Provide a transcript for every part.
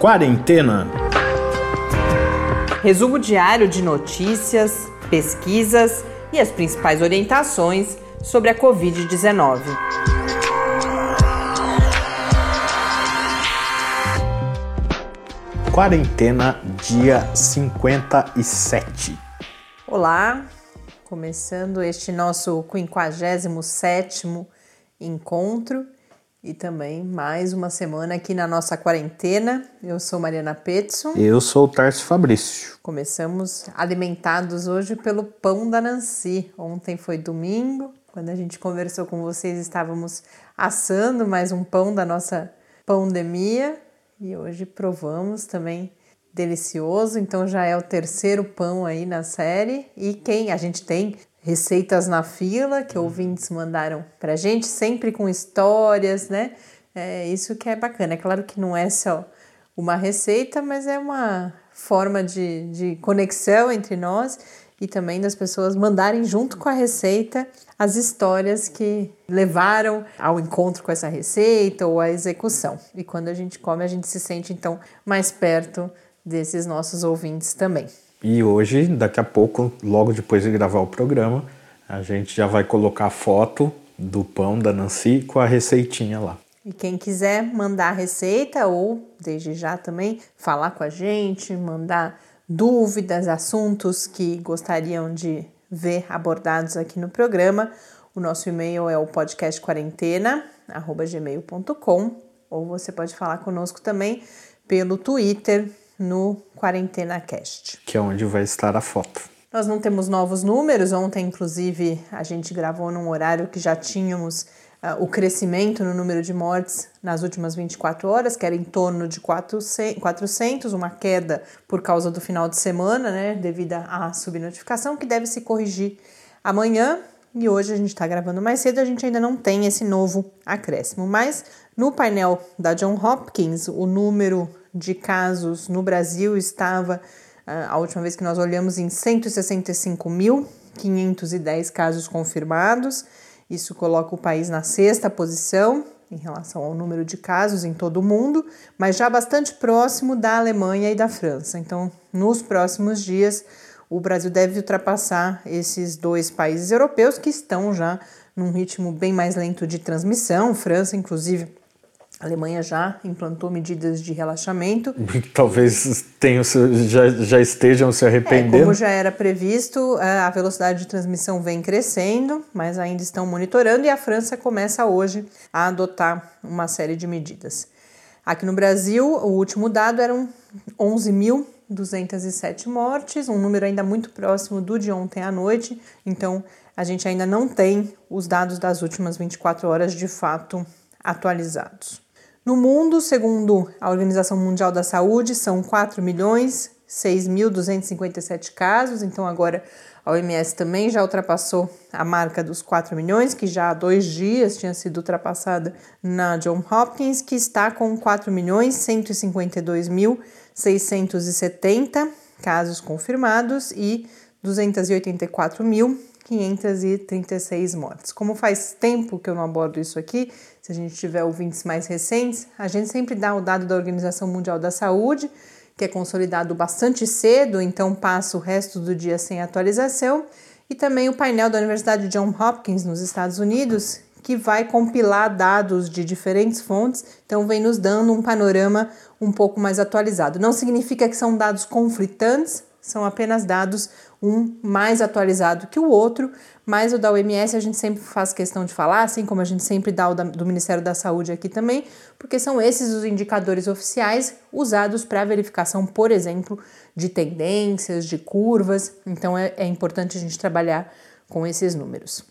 Quarentena. Resumo diário de notícias, pesquisas e as principais orientações sobre a Covid-19. Quarentena, dia 57. Olá, começando este nosso 57º encontro e também mais uma semana aqui na nossa quarentena. Eu sou Mariana Petson. Eu sou o Tarso Fabrício. Começamos alimentados hoje pelo pão da Nancy. Ontem foi domingo, quando a gente conversou com vocês, estávamos assando mais um pão da nossa pandemia e hoje provamos também delicioso, então já é o terceiro pão aí na série. E quem a gente tem receitas na fila que ouvintes mandaram pra gente, sempre com histórias, né? É isso que é bacana. É claro que não é só uma receita, mas é uma forma de, de conexão entre nós e também das pessoas mandarem junto com a receita as histórias que levaram ao encontro com essa receita ou à execução. E quando a gente come, a gente se sente então mais perto desses nossos ouvintes também. E hoje, daqui a pouco, logo depois de gravar o programa, a gente já vai colocar a foto do pão da Nancy com a receitinha lá. E quem quiser mandar a receita ou, desde já também, falar com a gente, mandar dúvidas, assuntos que gostariam de ver abordados aqui no programa, o nosso e-mail é o podcastquarentena@gmail.com ou você pode falar conosco também pelo Twitter no Quarentena Cast. Que é onde vai estar a foto. Nós não temos novos números. Ontem, inclusive, a gente gravou num horário que já tínhamos uh, o crescimento no número de mortes nas últimas 24 horas, que era em torno de 400, uma queda por causa do final de semana, né, devido à subnotificação, que deve se corrigir amanhã. E hoje a gente está gravando mais cedo, a gente ainda não tem esse novo acréscimo. Mas no painel da John Hopkins, o número de casos no Brasil estava, ah, a última vez que nós olhamos, em 165.510 casos confirmados. Isso coloca o país na sexta posição em relação ao número de casos em todo o mundo, mas já bastante próximo da Alemanha e da França. Então, nos próximos dias, o Brasil deve ultrapassar esses dois países europeus que estão já num ritmo bem mais lento de transmissão. França, inclusive, a Alemanha já implantou medidas de relaxamento. Talvez tenham, já, já estejam se arrependendo. É, como já era previsto, a velocidade de transmissão vem crescendo, mas ainda estão monitorando e a França começa hoje a adotar uma série de medidas. Aqui no Brasil, o último dado eram 11.207 mortes, um número ainda muito próximo do de ontem à noite, então a gente ainda não tem os dados das últimas 24 horas de fato atualizados. No mundo, segundo a Organização Mundial da Saúde, são 4 milhões 6.257 casos, então agora a OMS também já ultrapassou a marca dos 4 milhões, que já há dois dias tinha sido ultrapassada na John Hopkins, que está com 4 milhões 152.670 casos confirmados e 284.536 mortes. Como faz tempo que eu não abordo isso aqui, se a gente tiver ouvintes mais recentes, a gente sempre dá o dado da Organização Mundial da Saúde, que é consolidado bastante cedo, então passa o resto do dia sem atualização, e também o painel da Universidade John Hopkins nos Estados Unidos, que vai compilar dados de diferentes fontes, então vem nos dando um panorama um pouco mais atualizado. Não significa que são dados conflitantes, são apenas dados um mais atualizado que o outro, mas o da OMS a gente sempre faz questão de falar, assim como a gente sempre dá o da, do Ministério da Saúde aqui também, porque são esses os indicadores oficiais usados para verificação, por exemplo, de tendências, de curvas, então é, é importante a gente trabalhar com esses números.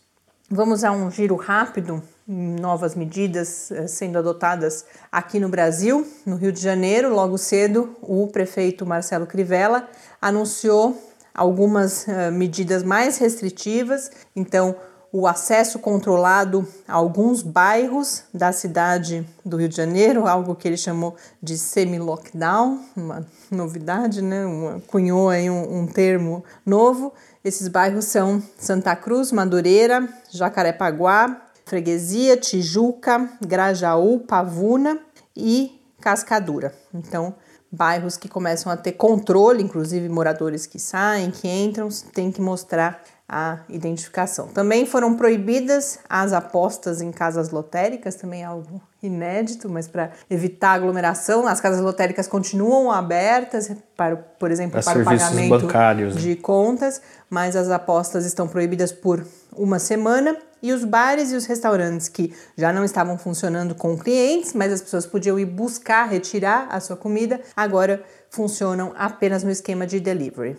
Vamos a um giro rápido novas medidas eh, sendo adotadas aqui no Brasil. No Rio de Janeiro, logo cedo, o prefeito Marcelo Crivella anunciou algumas uh, medidas mais restritivas. Então, o acesso controlado a alguns bairros da cidade do Rio de Janeiro, algo que ele chamou de semi-lockdown, uma novidade, né? Uma, cunhou aí um, um termo novo. Esses bairros são Santa Cruz, Madureira, Jacarepaguá, Freguesia, Tijuca, Grajaú, Pavuna e Cascadura. Então, bairros que começam a ter controle, inclusive moradores que saem, que entram, tem que mostrar a identificação. Também foram proibidas as apostas em casas lotéricas, também é algo inédito, mas para evitar aglomeração, as casas lotéricas continuam abertas para, por exemplo, para, para o pagamento bancários, né? de contas, mas as apostas estão proibidas por uma semana e os bares e os restaurantes que já não estavam funcionando com clientes, mas as pessoas podiam ir buscar, retirar a sua comida, agora funcionam apenas no esquema de delivery.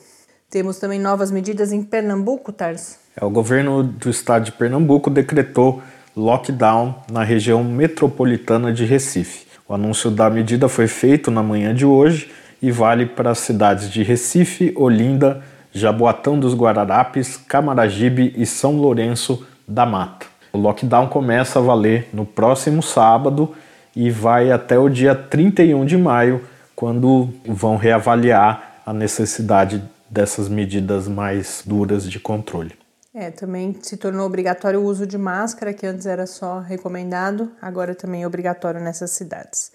Temos também novas medidas em Pernambuco, Tars? É, o governo do estado de Pernambuco decretou lockdown na região metropolitana de Recife. O anúncio da medida foi feito na manhã de hoje e vale para as cidades de Recife, Olinda, Jaboatão dos Guararapes, Camaragibe e São Lourenço da Mata. O lockdown começa a valer no próximo sábado e vai até o dia 31 de maio, quando vão reavaliar a necessidade dessas medidas mais duras de controle. É, também se tornou obrigatório o uso de máscara, que antes era só recomendado, agora também é obrigatório nessas cidades.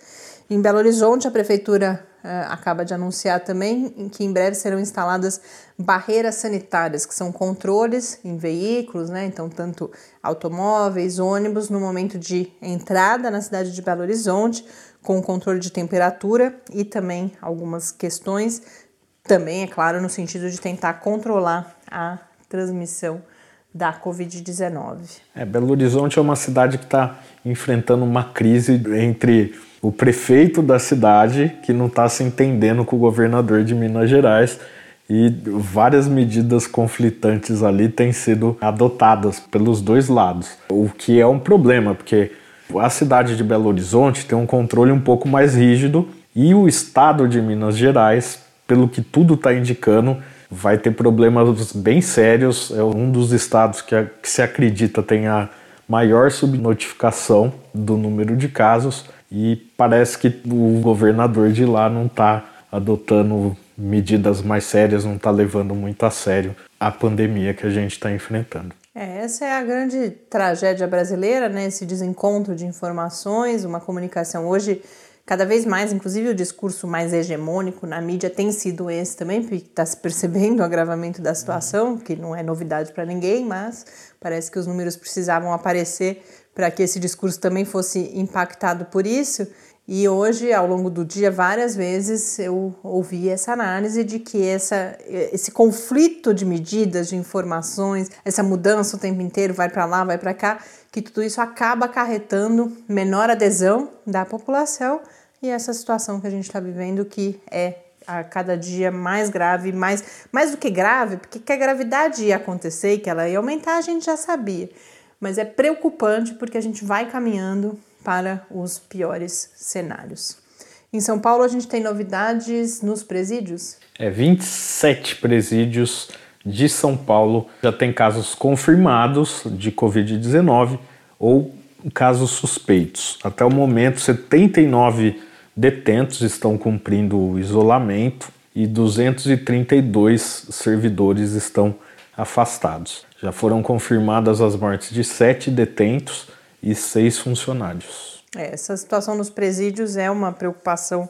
Em Belo Horizonte, a prefeitura uh, acaba de anunciar também que em breve serão instaladas barreiras sanitárias, que são controles em veículos, né? Então, tanto automóveis, ônibus, no momento de entrada na cidade de Belo Horizonte, com controle de temperatura e também algumas questões também, é claro, no sentido de tentar controlar a transmissão da Covid-19. É, Belo Horizonte é uma cidade que está enfrentando uma crise entre o prefeito da cidade, que não está se entendendo com o governador de Minas Gerais, e várias medidas conflitantes ali têm sido adotadas pelos dois lados, o que é um problema, porque a cidade de Belo Horizonte tem um controle um pouco mais rígido e o estado de Minas Gerais pelo que tudo está indicando, vai ter problemas bem sérios. É um dos estados que, que se acredita tem a maior subnotificação do número de casos e parece que o governador de lá não está adotando medidas mais sérias, não está levando muito a sério a pandemia que a gente está enfrentando. É, essa é a grande tragédia brasileira, né? Esse desencontro de informações, uma comunicação hoje Cada vez mais, inclusive, o discurso mais hegemônico na mídia tem sido esse também, porque está se percebendo o agravamento da situação, que não é novidade para ninguém, mas parece que os números precisavam aparecer para que esse discurso também fosse impactado por isso. E hoje, ao longo do dia, várias vezes eu ouvi essa análise de que essa, esse conflito de medidas, de informações, essa mudança o tempo inteiro, vai para lá, vai para cá, que tudo isso acaba acarretando menor adesão da população e essa situação que a gente está vivendo que é a cada dia mais grave, mais, mais do que grave, porque que a gravidade ia acontecer e que ela ia aumentar, a gente já sabia. Mas é preocupante porque a gente vai caminhando para os piores cenários. Em São Paulo, a gente tem novidades nos presídios? É, 27 presídios de São Paulo já tem casos confirmados de Covid-19 ou casos suspeitos. Até o momento, 79 detentos estão cumprindo o isolamento e 232 servidores estão afastados. Já foram confirmadas as mortes de sete detentos e seis funcionários. É, essa situação nos presídios é uma preocupação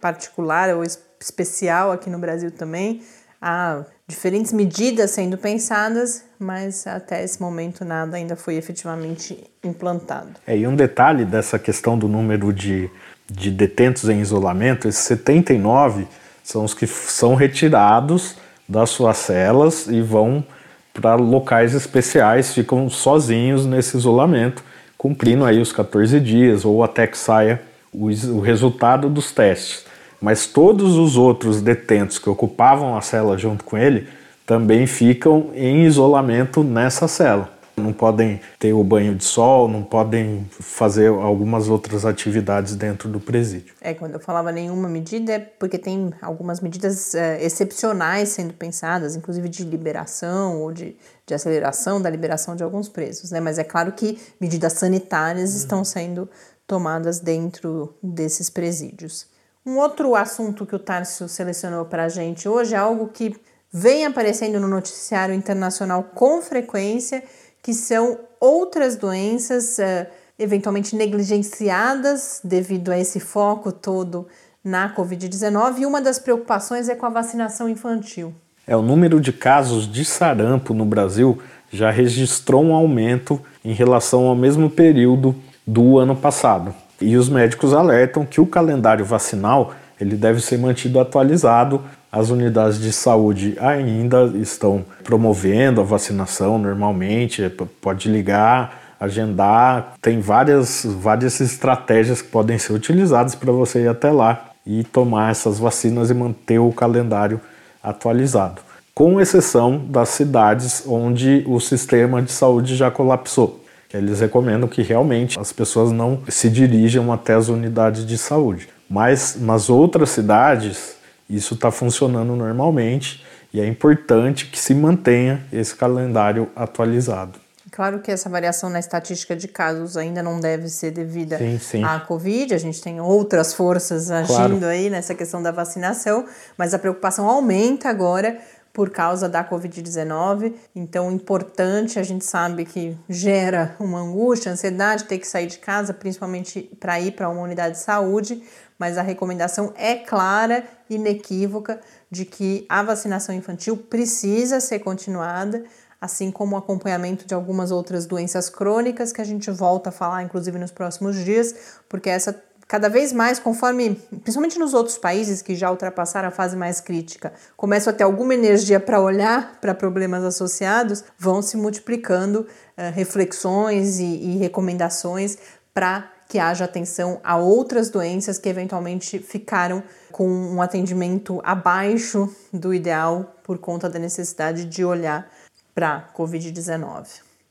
particular ou especial aqui no Brasil também. Há diferentes medidas sendo pensadas, mas até esse momento nada ainda foi efetivamente implantado. É, e um detalhe dessa questão do número de, de detentos em isolamento, esses 79 são os que são retirados das suas celas e vão para locais especiais, ficam sozinhos nesse isolamento, cumprindo aí os 14 dias ou até que saia o, o resultado dos testes mas todos os outros detentos que ocupavam a cela junto com ele também ficam em isolamento nessa cela. Não podem ter o banho de sol, não podem fazer algumas outras atividades dentro do presídio. É, quando eu falava nenhuma medida, é porque tem algumas medidas é, excepcionais sendo pensadas, inclusive de liberação ou de, de aceleração da liberação de alguns presos, né? Mas é claro que medidas sanitárias uhum. estão sendo tomadas dentro desses presídios. Um outro assunto que o Tarso selecionou para a gente hoje é algo que vem aparecendo no noticiário internacional com frequência, que são outras doenças uh, eventualmente negligenciadas devido a esse foco todo na Covid-19 e uma das preocupações é com a vacinação infantil. É, o número de casos de sarampo no Brasil já registrou um aumento em relação ao mesmo período do ano passado. E os médicos alertam que o calendário vacinal ele deve ser mantido atualizado. As unidades de saúde ainda estão promovendo a vacinação normalmente, é, pode ligar, agendar, tem várias, várias estratégias que podem ser utilizadas para você ir até lá e tomar essas vacinas e manter o calendário atualizado, com exceção das cidades onde o sistema de saúde já colapsou. Eles recomendam que realmente as pessoas não se dirijam até as unidades de saúde. Mas nas outras cidades, isso está funcionando normalmente e é importante que se mantenha esse calendário atualizado. Claro que essa variação na estatística de casos ainda não deve ser devida sim, sim. à Covid, a gente tem outras forças agindo claro. aí nessa questão da vacinação, mas a preocupação aumenta agora por causa da Covid-19. Então, importante, a gente sabe que gera uma angústia, ansiedade, ter que sair de casa, principalmente para ir para uma unidade de saúde, mas a recomendação é clara, inequívoca, de que a vacinação infantil precisa ser continuada assim como o acompanhamento de algumas outras doenças crônicas que a gente volta a falar, inclusive nos próximos dias, porque essa cada vez mais, conforme, principalmente nos outros países que já ultrapassaram a fase mais crítica, começam a ter alguma energia para olhar para problemas associados, vão se multiplicando uh, reflexões e, e recomendações para que haja atenção a outras doenças que eventualmente ficaram com um atendimento abaixo do ideal por conta da necessidade de olhar para Covid-19.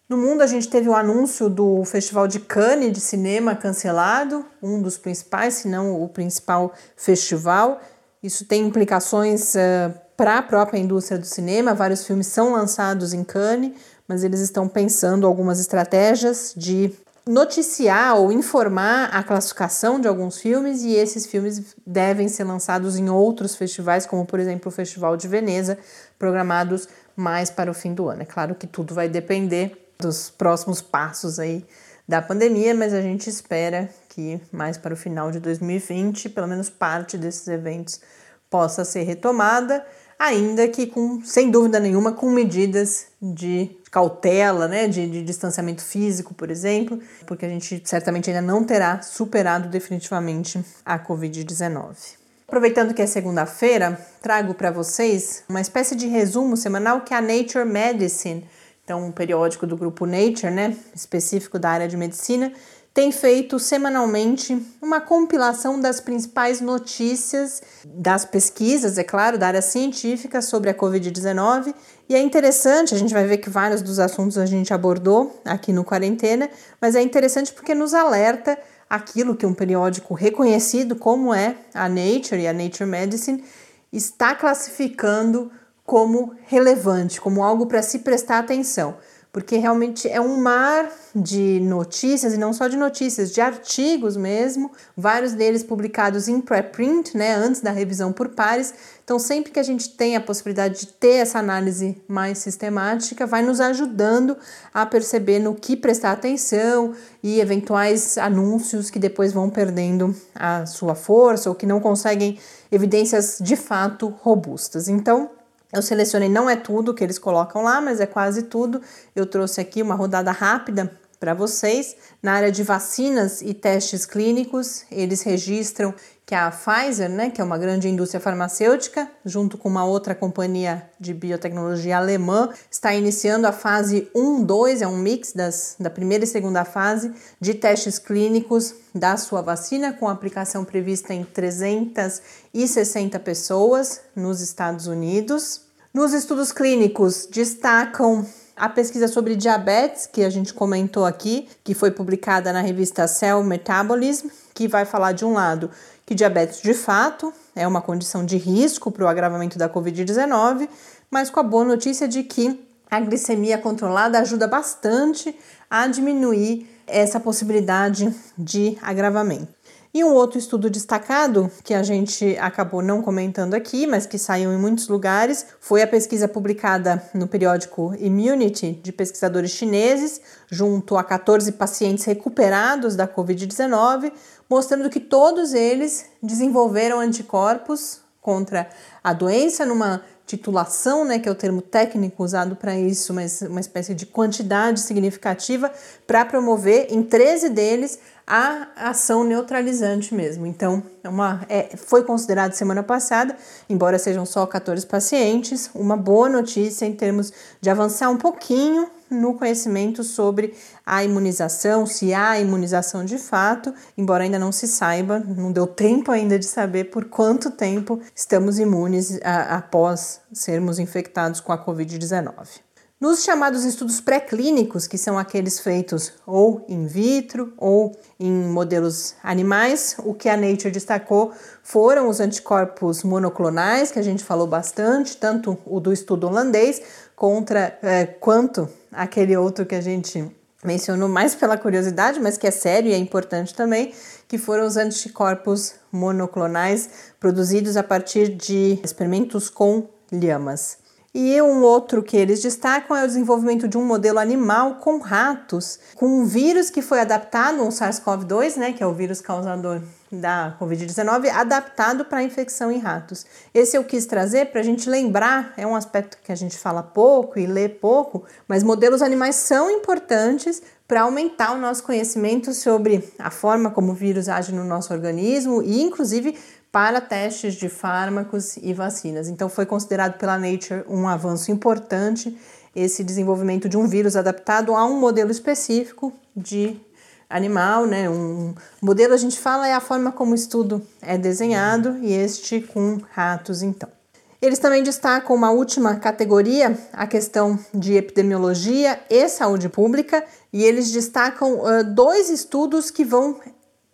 No mundo, a gente teve o anúncio do Festival de Cannes de cinema cancelado, um dos principais, se não o principal festival. Isso tem implicações uh, para a própria indústria do cinema. Vários filmes são lançados em Cannes, mas eles estão pensando algumas estratégias de noticiar ou informar a classificação de alguns filmes e esses filmes devem ser lançados em outros festivais, como por exemplo o Festival de Veneza, programados mais para o fim do ano. É claro que tudo vai depender dos próximos passos aí da pandemia, mas a gente espera que mais para o final de 2020, pelo menos parte desses eventos possa ser retomada, ainda que com, sem dúvida nenhuma, com medidas de cautela, né, de, de distanciamento físico, por exemplo, porque a gente certamente ainda não terá superado definitivamente a Covid-19. Aproveitando que é segunda-feira, trago para vocês uma espécie de resumo semanal que é a Nature Medicine, então um periódico do grupo Nature, né, específico da área de medicina, tem feito semanalmente uma compilação das principais notícias das pesquisas, é claro, da área científica sobre a Covid-19. E é interessante, a gente vai ver que vários dos assuntos a gente abordou aqui no Quarentena, mas é interessante porque nos alerta aquilo que um periódico reconhecido como é a Nature e a Nature Medicine está classificando como relevante, como algo para se prestar atenção porque realmente é um mar de notícias, e não só de notícias, de artigos mesmo, vários deles publicados em preprint, né, antes da revisão por pares. Então, sempre que a gente tem a possibilidade de ter essa análise mais sistemática, vai nos ajudando a perceber no que prestar atenção e eventuais anúncios que depois vão perdendo a sua força ou que não conseguem evidências de fato robustas. Então, eu selecionei, não é tudo que eles colocam lá, mas é quase tudo. Eu trouxe aqui uma rodada rápida para vocês. Na área de vacinas e testes clínicos, eles registram que a Pfizer, né, que é uma grande indústria farmacêutica, junto com uma outra companhia de biotecnologia alemã, está iniciando a fase 1, 2, é um mix das, da primeira e segunda fase de testes clínicos da sua vacina, com aplicação prevista em 360 pessoas nos Estados Unidos. Nos estudos clínicos, destacam a pesquisa sobre diabetes, que a gente comentou aqui, que foi publicada na revista Cell Metabolism, que vai falar de um lado que diabetes de fato é uma condição de risco para o agravamento da Covid-19, mas com a boa notícia de que a glicemia controlada ajuda bastante a diminuir essa possibilidade de agravamento. E um outro estudo destacado, que a gente acabou não comentando aqui, mas que saiu em muitos lugares, foi a pesquisa publicada no periódico Immunity de pesquisadores chineses, junto a 14 pacientes recuperados da Covid-19, mostrando que todos eles desenvolveram anticorpos contra a doença numa titulação, né, que é o termo técnico usado para isso, mas uma espécie de quantidade significativa para promover em 13 deles a ação neutralizante mesmo. Então, é uma, é, foi considerado semana passada, embora sejam só 14 pacientes, uma boa notícia em termos de avançar um pouquinho no conhecimento sobre a imunização, se há imunização de fato, embora ainda não se saiba, não deu tempo ainda de saber por quanto tempo estamos imunes a, após sermos infectados com a Covid-19. Nos chamados estudos pré-clínicos, que são aqueles feitos ou in vitro ou em modelos animais, o que a Nature destacou foram os anticorpos monoclonais, que a gente falou bastante, tanto o do estudo holandês contra é, quanto aquele outro que a gente mencionou mais pela curiosidade, mas que é sério e é importante também, que foram os anticorpos monoclonais produzidos a partir de experimentos com lhamas. E um outro que eles destacam é o desenvolvimento de um modelo animal com ratos, com um vírus que foi adaptado, um SARS-CoV-2, né, que é o vírus causador da Covid-19, adaptado para a infecção em ratos. Esse eu quis trazer para a gente lembrar, é um aspecto que a gente fala pouco e lê pouco, mas modelos animais são importantes para aumentar o nosso conhecimento sobre a forma como o vírus age no nosso organismo e, inclusive, para testes de fármacos e vacinas. Então, foi considerado pela Nature um avanço importante esse desenvolvimento de um vírus adaptado a um modelo específico de animal, né? Um modelo a gente fala é a forma como o estudo é desenhado e este com ratos, então. Eles também destacam uma última categoria, a questão de epidemiologia e saúde pública, e eles destacam uh, dois estudos que vão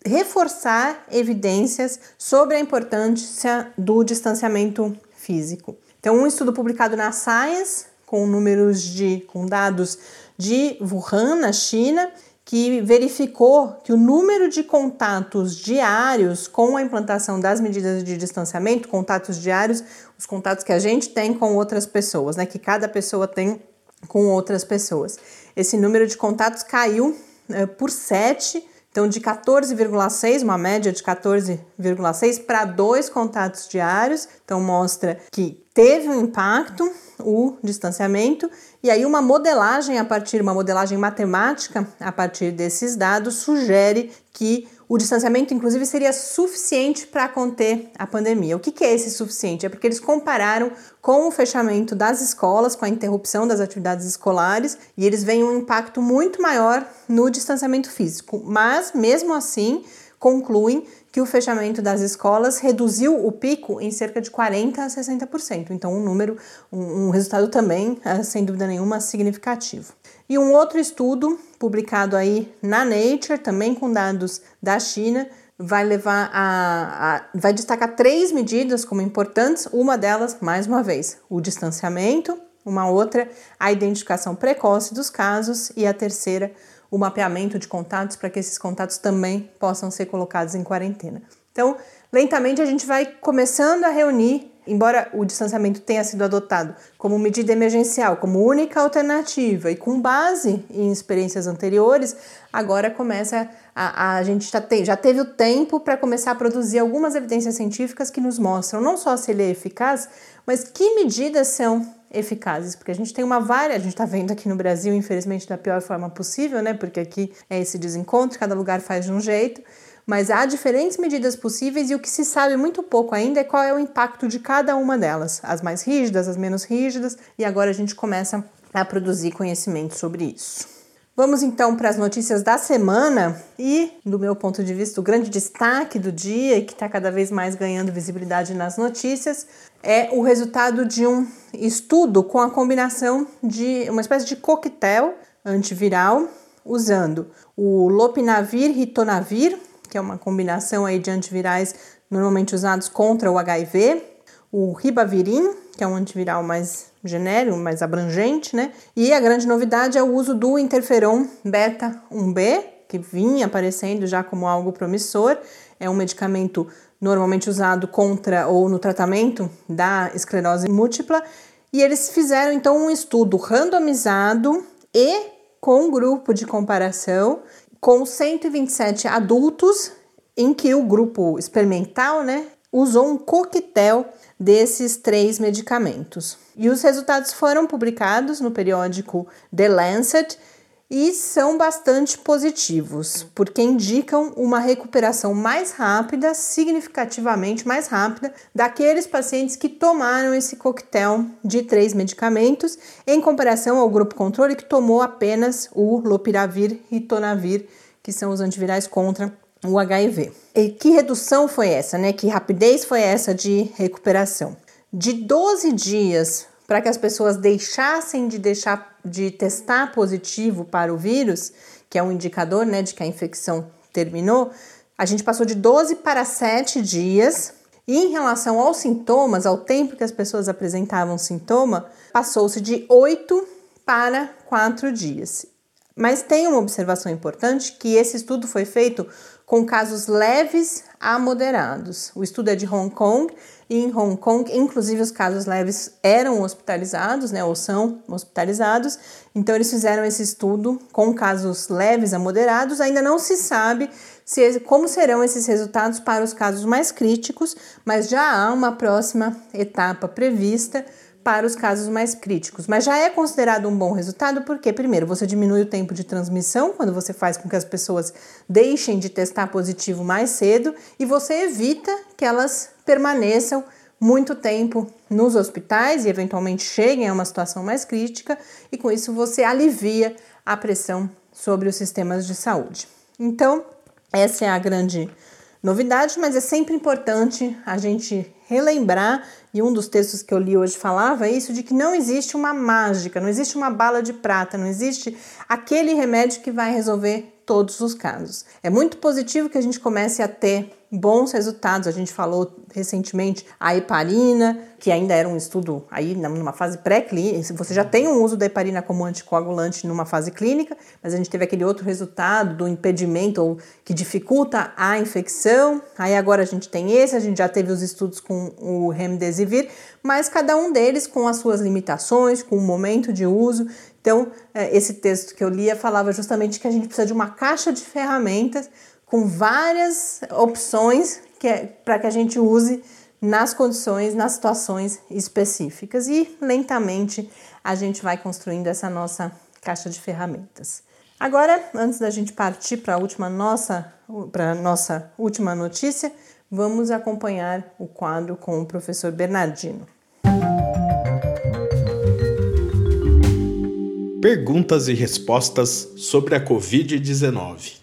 reforçar evidências sobre a importância do distanciamento físico. Então, um estudo publicado na Science com números de com dados de Wuhan, na China, que verificou que o número de contatos diários com a implantação das medidas de distanciamento, contatos diários, os contatos que a gente tem com outras pessoas, né, que cada pessoa tem com outras pessoas. Esse número de contatos caiu é, por 7 então, de 14,6, uma média de 14,6 para dois contatos diários. Então, mostra que teve um impacto o distanciamento e aí uma modelagem a partir uma modelagem matemática a partir desses dados sugere que o distanciamento, inclusive, seria suficiente para conter a pandemia. O que, que é esse suficiente? É porque eles compararam com o fechamento das escolas, com a interrupção das atividades escolares, e eles veem um impacto muito maior no distanciamento físico. Mas, mesmo assim, concluem que o fechamento das escolas reduziu o pico em cerca de 40% a 60%. Então, um número, um, um resultado também, é, sem dúvida nenhuma, significativo. E um outro estudo publicado aí na Nature, também com dados da China, vai levar a, a, vai destacar três medidas como importantes. Uma delas, mais uma vez, o distanciamento. Uma outra, a identificação precoce dos casos e a terceira, o mapeamento de contatos para que esses contatos também possam ser colocados em quarentena. Então, lentamente a gente vai começando a reunir embora o distanciamento tenha sido adotado como medida emergencial, como única alternativa e com base em experiências anteriores, agora começa a, a gente já, tem, já teve o tempo para começar a produzir algumas evidências científicas que nos mostram não só se ele é eficaz, mas que medidas são eficazes, porque a gente tem uma várias, a gente está vendo aqui no Brasil, infelizmente, da pior forma possível, né? Porque aqui é esse desencontro, cada lugar faz de um jeito mas há diferentes medidas possíveis e o que se sabe muito pouco ainda é qual é o impacto de cada uma delas, as mais rígidas, as menos rígidas, e agora a gente começa a produzir conhecimento sobre isso. Vamos então para as notícias da semana e, do meu ponto de vista, o grande destaque do dia e que está cada vez mais ganhando visibilidade nas notícias é o resultado de um estudo com a combinação de uma espécie de coquetel antiviral usando o lopinavir ritonavir, que é uma combinação aí de antivirais normalmente usados contra o HIV, o ribavirin, que é um antiviral mais genérico, mais abrangente, né? E a grande novidade é o uso do interferon beta 1b, que vinha aparecendo já como algo promissor. é um medicamento normalmente usado contra ou no tratamento da esclerose múltipla. E eles fizeram então um estudo randomizado e com um grupo de comparação com 127 adultos, em que o grupo experimental né, usou um coquetel desses três medicamentos. E os resultados foram publicados no periódico The Lancet e são bastante positivos, porque indicam uma recuperação mais rápida, significativamente mais rápida, daqueles pacientes que tomaram esse coquetel de três medicamentos, em comparação ao grupo controle que tomou apenas o lopiravir e tonavir, que são os antivirais contra o HIV. E que redução foi essa, né? Que rapidez foi essa de recuperação? De 12 dias para que as pessoas deixassem de deixar de testar positivo para o vírus, que é um indicador né, de que a infecção terminou, a gente passou de 12 para 7 dias. E em relação aos sintomas, ao tempo que as pessoas apresentavam sintoma, passou-se de 8 para 4 dias. Mas tem uma observação importante que esse estudo foi feito com casos leves a moderados. O estudo é de Hong Kong e em Hong Kong, inclusive os casos leves eram hospitalizados, né, ou são hospitalizados. Então eles fizeram esse estudo com casos leves a moderados. Ainda não se sabe se, como serão esses resultados para os casos mais críticos, mas já há uma próxima etapa prevista para os casos mais críticos, mas já é considerado um bom resultado porque, primeiro, você diminui o tempo de transmissão quando você faz com que as pessoas deixem de testar positivo mais cedo e você evita que elas permaneçam muito tempo nos hospitais e eventualmente cheguem a uma situação mais crítica, e com isso você alivia a pressão sobre os sistemas de saúde. Então, essa é a grande novidade, mas é sempre importante a gente relembrar, e um dos textos que eu li hoje falava isso, de que não existe uma mágica, não existe uma bala de prata, não existe aquele remédio que vai resolver todos os casos. É muito positivo que a gente comece a ter bons resultados. A gente falou recentemente a heparina, que ainda era um estudo aí numa fase pré-clínica. Você já tem um uso da heparina como anticoagulante numa fase clínica, mas a gente teve aquele outro resultado do impedimento ou que dificulta a infecção. Aí agora a gente tem esse, a gente já teve os estudos com o remdesivir, mas cada um deles com as suas limitações, com o momento de uso. Então, é, esse texto que eu lia falava justamente que a gente precisa de uma caixa de ferramentas com várias opções que é, para que a gente use nas condições, nas situações específicas e lentamente a gente vai construindo essa nossa caixa de ferramentas. Agora, antes da gente partir para a última nossa, para nossa última notícia, vamos acompanhar o quadro com o professor Bernardino. Perguntas e respostas sobre a Covid-19.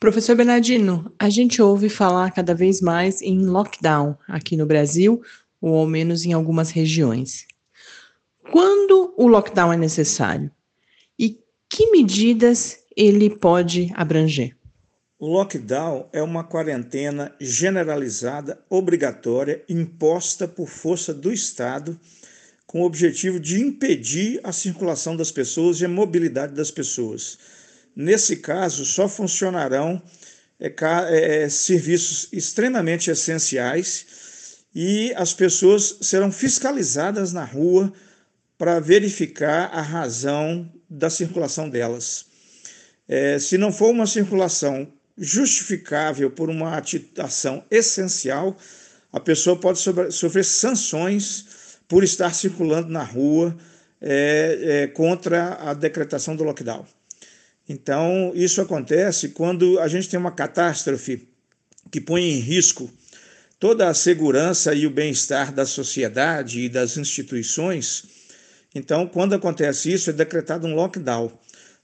Professor Bernardino, a gente ouve falar cada vez mais em lockdown aqui no Brasil, ou ao menos em algumas regiões. Quando o lockdown é necessário? E que medidas ele pode abranger? O lockdown é uma quarentena generalizada, obrigatória, imposta por força do Estado, com o objetivo de impedir a circulação das pessoas e a mobilidade das pessoas Nesse caso, só funcionarão é, é, serviços extremamente essenciais e as pessoas serão fiscalizadas na rua para verificar a razão da circulação delas. É, se não for uma circulação justificável por uma ação essencial, a pessoa pode sofrer sanções por estar circulando na rua é, é, contra a decretação do lockdown. Então, isso acontece quando a gente tem uma catástrofe que põe em risco toda a segurança e o bem-estar da sociedade e das instituições. Então, quando acontece isso, é decretado um lockdown.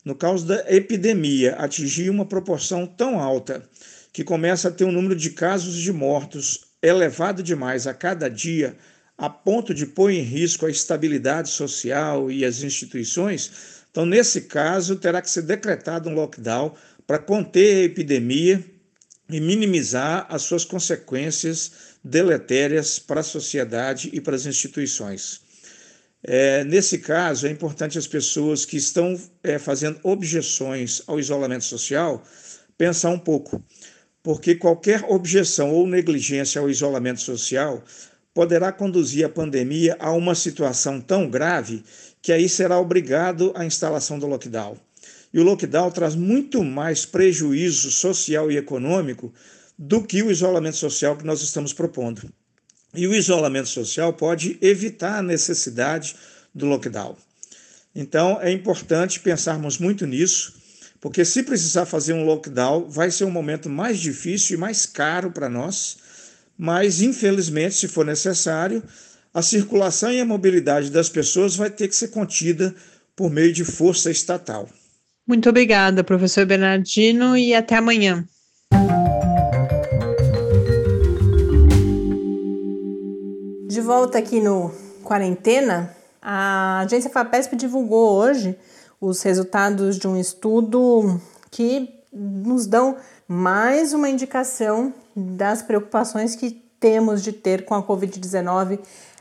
No caso da epidemia, atingir uma proporção tão alta que começa a ter um número de casos de mortos elevado demais a cada dia, a ponto de pôr em risco a estabilidade social e as instituições, então, nesse caso, terá que ser decretado um lockdown para conter a epidemia e minimizar as suas consequências deletérias para a sociedade e para as instituições. É, nesse caso, é importante as pessoas que estão é, fazendo objeções ao isolamento social pensar um pouco, porque qualquer objeção ou negligência ao isolamento social poderá conduzir a pandemia a uma situação tão grave que aí será obrigado a instalação do lockdown. E o lockdown traz muito mais prejuízo social e econômico do que o isolamento social que nós estamos propondo. E o isolamento social pode evitar a necessidade do lockdown. Então, é importante pensarmos muito nisso, porque se precisar fazer um lockdown, vai ser um momento mais difícil e mais caro para nós, mas infelizmente, se for necessário, a circulação e a mobilidade das pessoas vai ter que ser contida por meio de força estatal. Muito obrigada, professor Bernardino, e até amanhã. De volta aqui no Quarentena, a agência FAPESP divulgou hoje os resultados de um estudo que nos dão mais uma indicação das preocupações que temos de ter com a Covid-19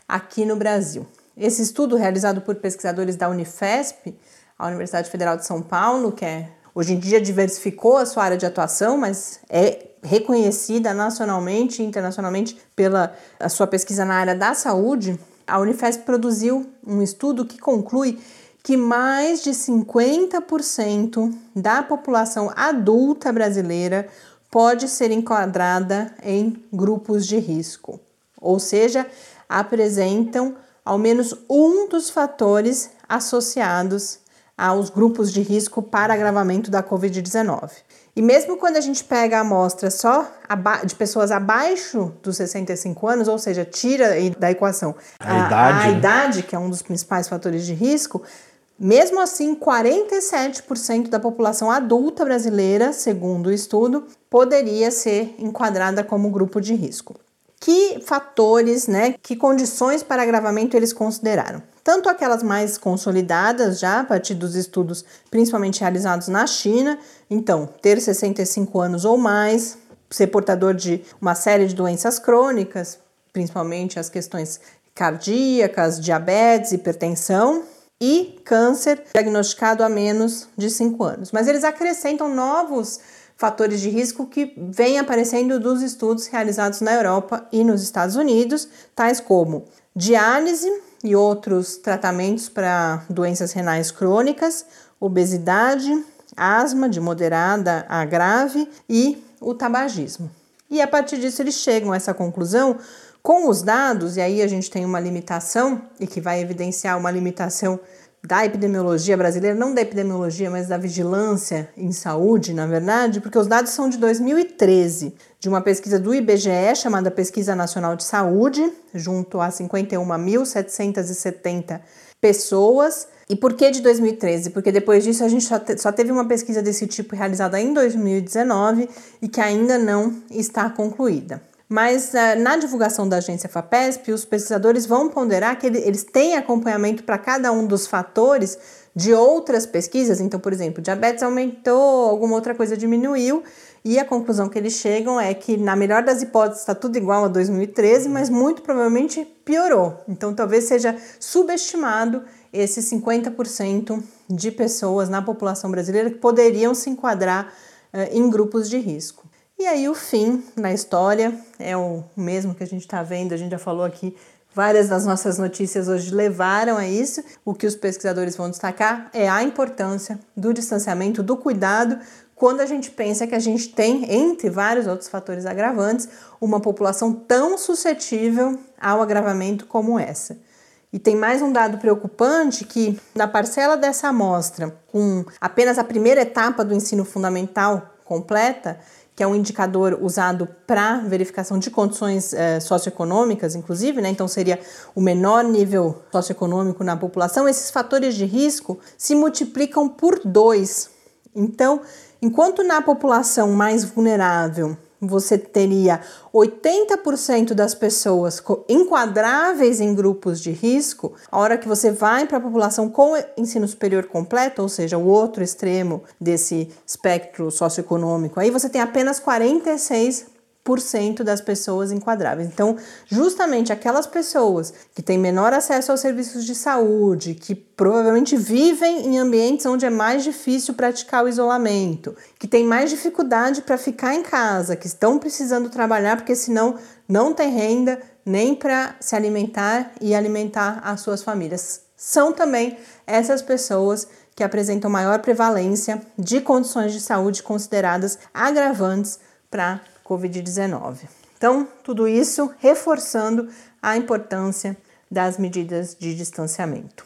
aqui no Brasil. Esse estudo, realizado por pesquisadores da Unifesp, a Universidade Federal de São Paulo, que é, hoje em dia diversificou a sua área de atuação, mas é reconhecida nacionalmente e internacionalmente pela sua pesquisa na área da saúde, a Unifesp produziu um estudo que conclui que mais de 50% da população adulta brasileira pode ser enquadrada em grupos de risco, ou seja, apresentam ao menos um dos fatores associados aos grupos de risco para agravamento da Covid-19. E mesmo quando a gente pega a amostra só de pessoas abaixo dos 65 anos, ou seja, tira da equação a, a, idade. a idade, que é um dos principais fatores de risco, mesmo assim, 47% da população adulta brasileira, segundo o estudo, poderia ser enquadrada como grupo de risco. Que fatores, né, que condições para agravamento eles consideraram? tanto aquelas mais consolidadas já a partir dos estudos principalmente realizados na China, então ter 65 anos ou mais, ser portador de uma série de doenças crônicas, principalmente as questões cardíacas, diabetes, hipertensão e câncer diagnosticado há menos de 5 anos. Mas eles acrescentam novos fatores de risco que vêm aparecendo dos estudos realizados na Europa e nos Estados Unidos, tais como diálise, e outros tratamentos para doenças renais crônicas, obesidade, asma de moderada a grave e o tabagismo. E a partir disso eles chegam a essa conclusão com os dados, e aí a gente tem uma limitação e que vai evidenciar uma limitação da epidemiologia brasileira, não da epidemiologia, mas da vigilância em saúde, na verdade, porque os dados são de 2013, de uma pesquisa do IBGE chamada Pesquisa Nacional de Saúde, junto a 51.770 pessoas. E por que de 2013? Porque depois disso a gente só, te, só teve uma pesquisa desse tipo realizada em 2019 e que ainda não está concluída. Mas uh, na divulgação da agência FAPESP, os pesquisadores vão ponderar que ele, eles têm acompanhamento para cada um dos fatores de outras pesquisas. Então, por exemplo, diabetes aumentou, alguma outra coisa diminuiu, e a conclusão que eles chegam é que, na melhor das hipóteses, está tudo igual a 2013, mas muito provavelmente piorou. Então, talvez seja subestimado esses 50% de pessoas na população brasileira que poderiam se enquadrar uh, em grupos de risco. E aí o fim na história é o mesmo que a gente está vendo, a gente já falou aqui, várias das nossas notícias hoje levaram a isso. O que os pesquisadores vão destacar é a importância do distanciamento, do cuidado, quando a gente pensa que a gente tem, entre vários outros fatores agravantes, uma população tão suscetível ao agravamento como essa. E tem mais um dado preocupante que na parcela dessa amostra, com apenas a primeira etapa do ensino fundamental completa, que é um indicador usado para verificação de condições eh, socioeconômicas, inclusive, né? então seria o menor nível socioeconômico na população, esses fatores de risco se multiplicam por dois. Então, enquanto na população mais vulnerável você teria 80% das pessoas enquadráveis em grupos de risco, a hora que você vai para a população com ensino superior completo, ou seja, o outro extremo desse espectro socioeconômico, aí você tem apenas 46% 10% das pessoas enquadráveis. Então, justamente aquelas pessoas que têm menor acesso aos serviços de saúde, que provavelmente vivem em ambientes onde é mais difícil praticar o isolamento, que têm mais dificuldade para ficar em casa, que estão precisando trabalhar porque senão não tem renda nem para se alimentar e alimentar as suas famílias. São também essas pessoas que apresentam maior prevalência de condições de saúde consideradas agravantes para Covid-19. Então, tudo isso reforçando a importância das medidas de distanciamento.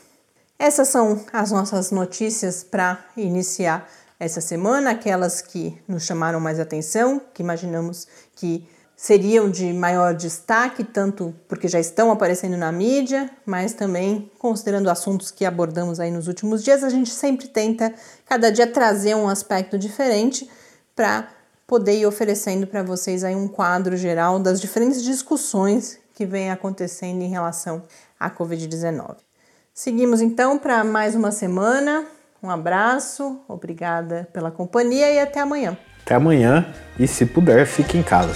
Essas são as nossas notícias para iniciar essa semana, aquelas que nos chamaram mais atenção, que imaginamos que seriam de maior destaque, tanto porque já estão aparecendo na mídia, mas também considerando assuntos que abordamos aí nos últimos dias, a gente sempre tenta cada dia trazer um aspecto diferente para poder ir oferecendo para vocês aí um quadro geral das diferentes discussões que vem acontecendo em relação à COVID-19. Seguimos então para mais uma semana. Um abraço, obrigada pela companhia e até amanhã. Até amanhã e se puder, fique em casa.